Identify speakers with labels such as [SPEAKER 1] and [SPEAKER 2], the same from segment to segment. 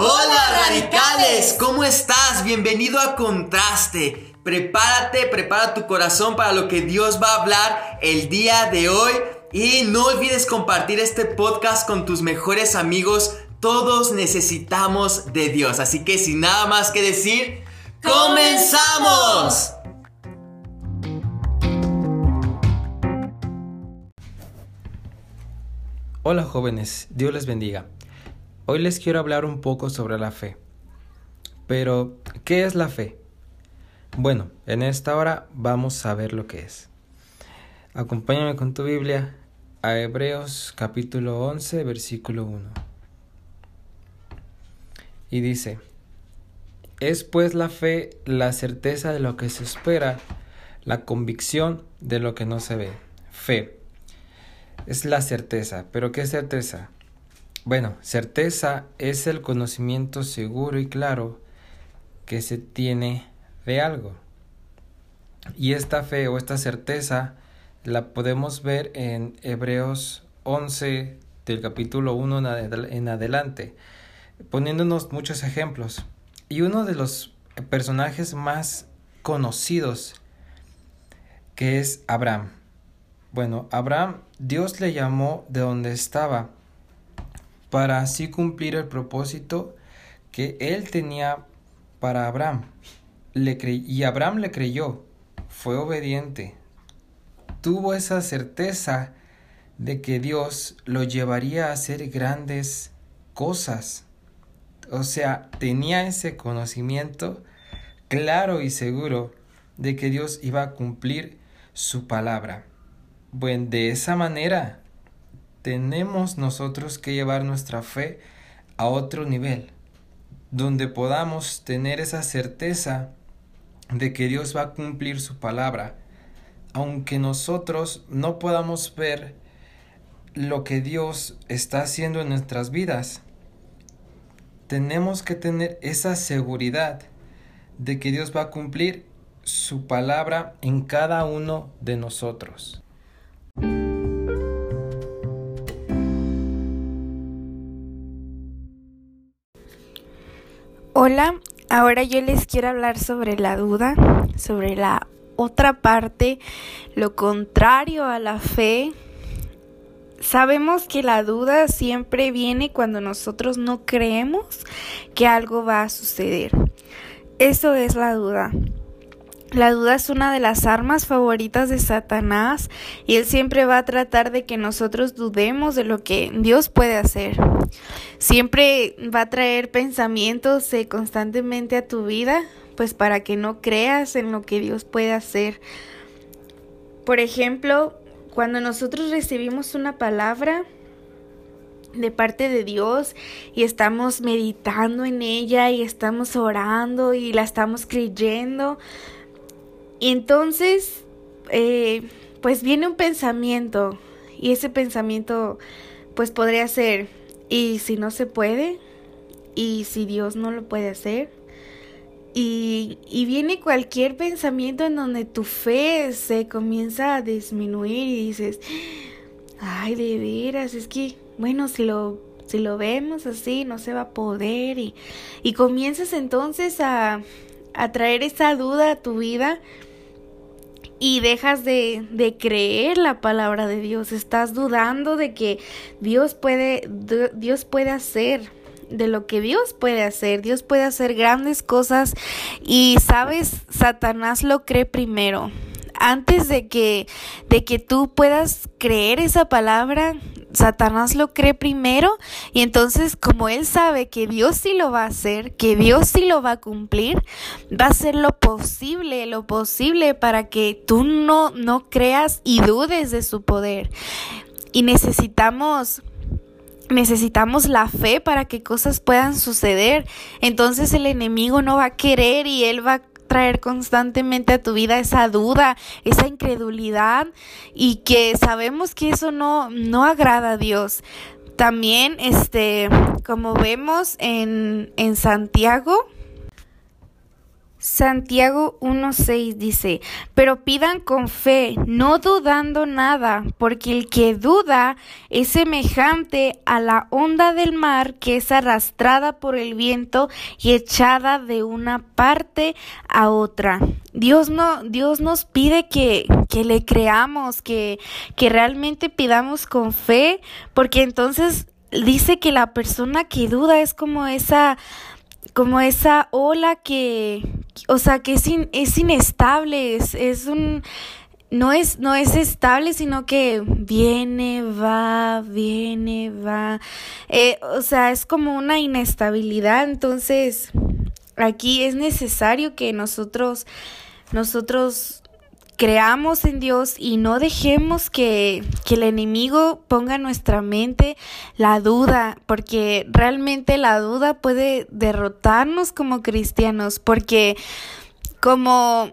[SPEAKER 1] Hola radicales, ¿cómo estás? Bienvenido a Contraste. Prepárate, prepara tu corazón para lo que Dios va a hablar el día de hoy. Y no olvides compartir este podcast con tus mejores amigos. Todos necesitamos de Dios. Así que sin nada más que decir, ¡comenzamos!
[SPEAKER 2] Hola jóvenes, Dios les bendiga. Hoy les quiero hablar un poco sobre la fe. Pero, ¿qué es la fe? Bueno, en esta hora vamos a ver lo que es. Acompáñame con tu Biblia a Hebreos capítulo 11, versículo 1. Y dice, es pues la fe la certeza de lo que se espera, la convicción de lo que no se ve. Fe. Es la certeza. ¿Pero qué certeza? Bueno, certeza es el conocimiento seguro y claro que se tiene de algo. Y esta fe o esta certeza la podemos ver en Hebreos 11 del capítulo 1 en adelante, poniéndonos muchos ejemplos. Y uno de los personajes más conocidos que es Abraham. Bueno, Abraham, Dios le llamó de donde estaba para así cumplir el propósito que él tenía para Abraham. Le y Abraham le creyó, fue obediente, tuvo esa certeza de que Dios lo llevaría a hacer grandes cosas. O sea, tenía ese conocimiento claro y seguro de que Dios iba a cumplir su palabra. Bueno, de esa manera tenemos nosotros que llevar nuestra fe a otro nivel, donde podamos tener esa certeza de que Dios va a cumplir su palabra, aunque nosotros no podamos ver lo que Dios está haciendo en nuestras vidas. Tenemos que tener esa seguridad de que Dios va a cumplir su palabra en cada uno de nosotros.
[SPEAKER 3] Hola, ahora yo les quiero hablar sobre la duda, sobre la otra parte, lo contrario a la fe. Sabemos que la duda siempre viene cuando nosotros no creemos que algo va a suceder. Eso es la duda. La duda es una de las armas favoritas de Satanás y él siempre va a tratar de que nosotros dudemos de lo que Dios puede hacer. Siempre va a traer pensamientos eh, constantemente a tu vida, pues para que no creas en lo que Dios puede hacer. Por ejemplo, cuando nosotros recibimos una palabra, de parte de Dios y estamos meditando en ella y estamos orando y la estamos creyendo, y entonces, eh, pues viene un pensamiento y ese pensamiento pues podría ser, ¿y si no se puede? ¿Y si Dios no lo puede hacer? Y, y, viene cualquier pensamiento en donde tu fe se comienza a disminuir y dices, ay, de veras, es que, bueno, si lo, si lo vemos así, no se va a poder. Y, y comienzas entonces a, a traer esa duda a tu vida y dejas de, de, creer la palabra de Dios, estás dudando de que Dios puede, Dios puede hacer, de lo que Dios puede hacer, Dios puede hacer grandes cosas y sabes, Satanás lo cree primero. Antes de que, de que tú puedas creer esa palabra, Satanás lo cree primero y entonces como él sabe que Dios sí lo va a hacer, que Dios sí lo va a cumplir, va a hacer lo posible, lo posible para que tú no, no creas y dudes de su poder. Y necesitamos necesitamos la fe para que cosas puedan suceder. Entonces el enemigo no va a querer y él va traer constantemente a tu vida esa duda, esa incredulidad y que sabemos que eso no, no agrada a Dios. También, este, como vemos en, en Santiago Santiago 1.6 dice, pero pidan con fe, no dudando nada, porque el que duda es semejante a la onda del mar que es arrastrada por el viento y echada de una parte a otra. Dios no, Dios nos pide que, que le creamos, que, que realmente pidamos con fe, porque entonces dice que la persona que duda es como esa como esa ola que, o sea, que es, es inestable, es, es un, no es, no es estable, sino que viene, va, viene, va. Eh, o sea, es como una inestabilidad. Entonces, aquí es necesario que nosotros, nosotros creamos en Dios y no dejemos que, el enemigo ponga en nuestra mente la duda, porque realmente la duda puede derrotarnos como cristianos, porque como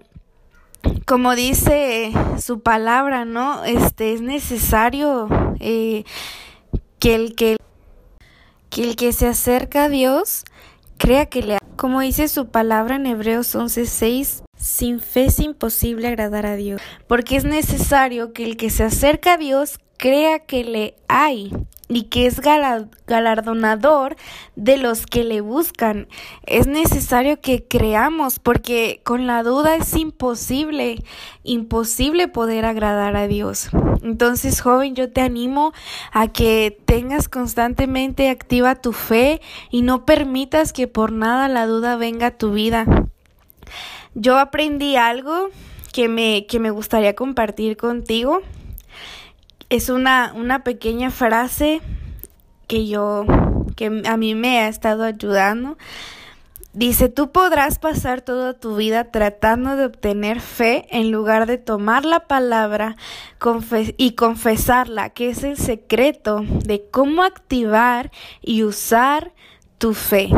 [SPEAKER 3] como dice su palabra, ¿no? Este es necesario eh, que el que, que el que se acerca a Dios crea que le como dice su palabra en Hebreos 11:6 sin fe es imposible agradar a Dios, porque es necesario que el que se acerca a Dios crea que le hay y que es galardonador de los que le buscan. Es necesario que creamos porque con la duda es imposible, imposible poder agradar a Dios. Entonces, joven, yo te animo a que tengas constantemente activa tu fe y no permitas que por nada la duda venga a tu vida. Yo aprendí algo que me, que me gustaría compartir contigo. Es una, una pequeña frase que yo, que a mí me ha estado ayudando. Dice, tú podrás pasar toda tu vida tratando de obtener fe en lugar de tomar la palabra y confesarla, que es el secreto de cómo activar y usar tu fe.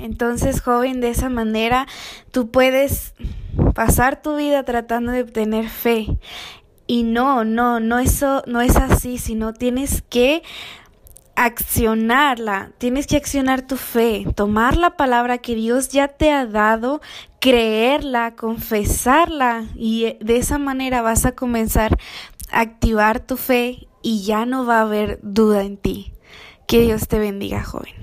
[SPEAKER 3] Entonces, joven, de esa manera tú puedes pasar tu vida tratando de obtener fe. Y no, no, no eso no es así, sino tienes que accionarla, tienes que accionar tu fe, tomar la palabra que Dios ya te ha dado, creerla, confesarla y de esa manera vas a comenzar a activar tu fe y ya no va a haber duda en ti. Que Dios te bendiga, joven.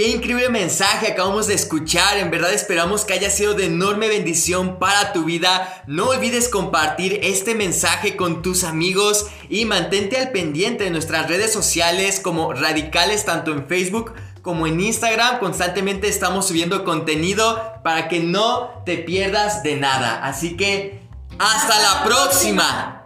[SPEAKER 1] Qué increíble mensaje acabamos de escuchar. En verdad esperamos que haya sido de enorme bendición para tu vida. No olvides compartir este mensaje con tus amigos y mantente al pendiente de nuestras redes sociales como radicales tanto en Facebook como en Instagram. Constantemente estamos subiendo contenido para que no te pierdas de nada. Así que hasta la próxima.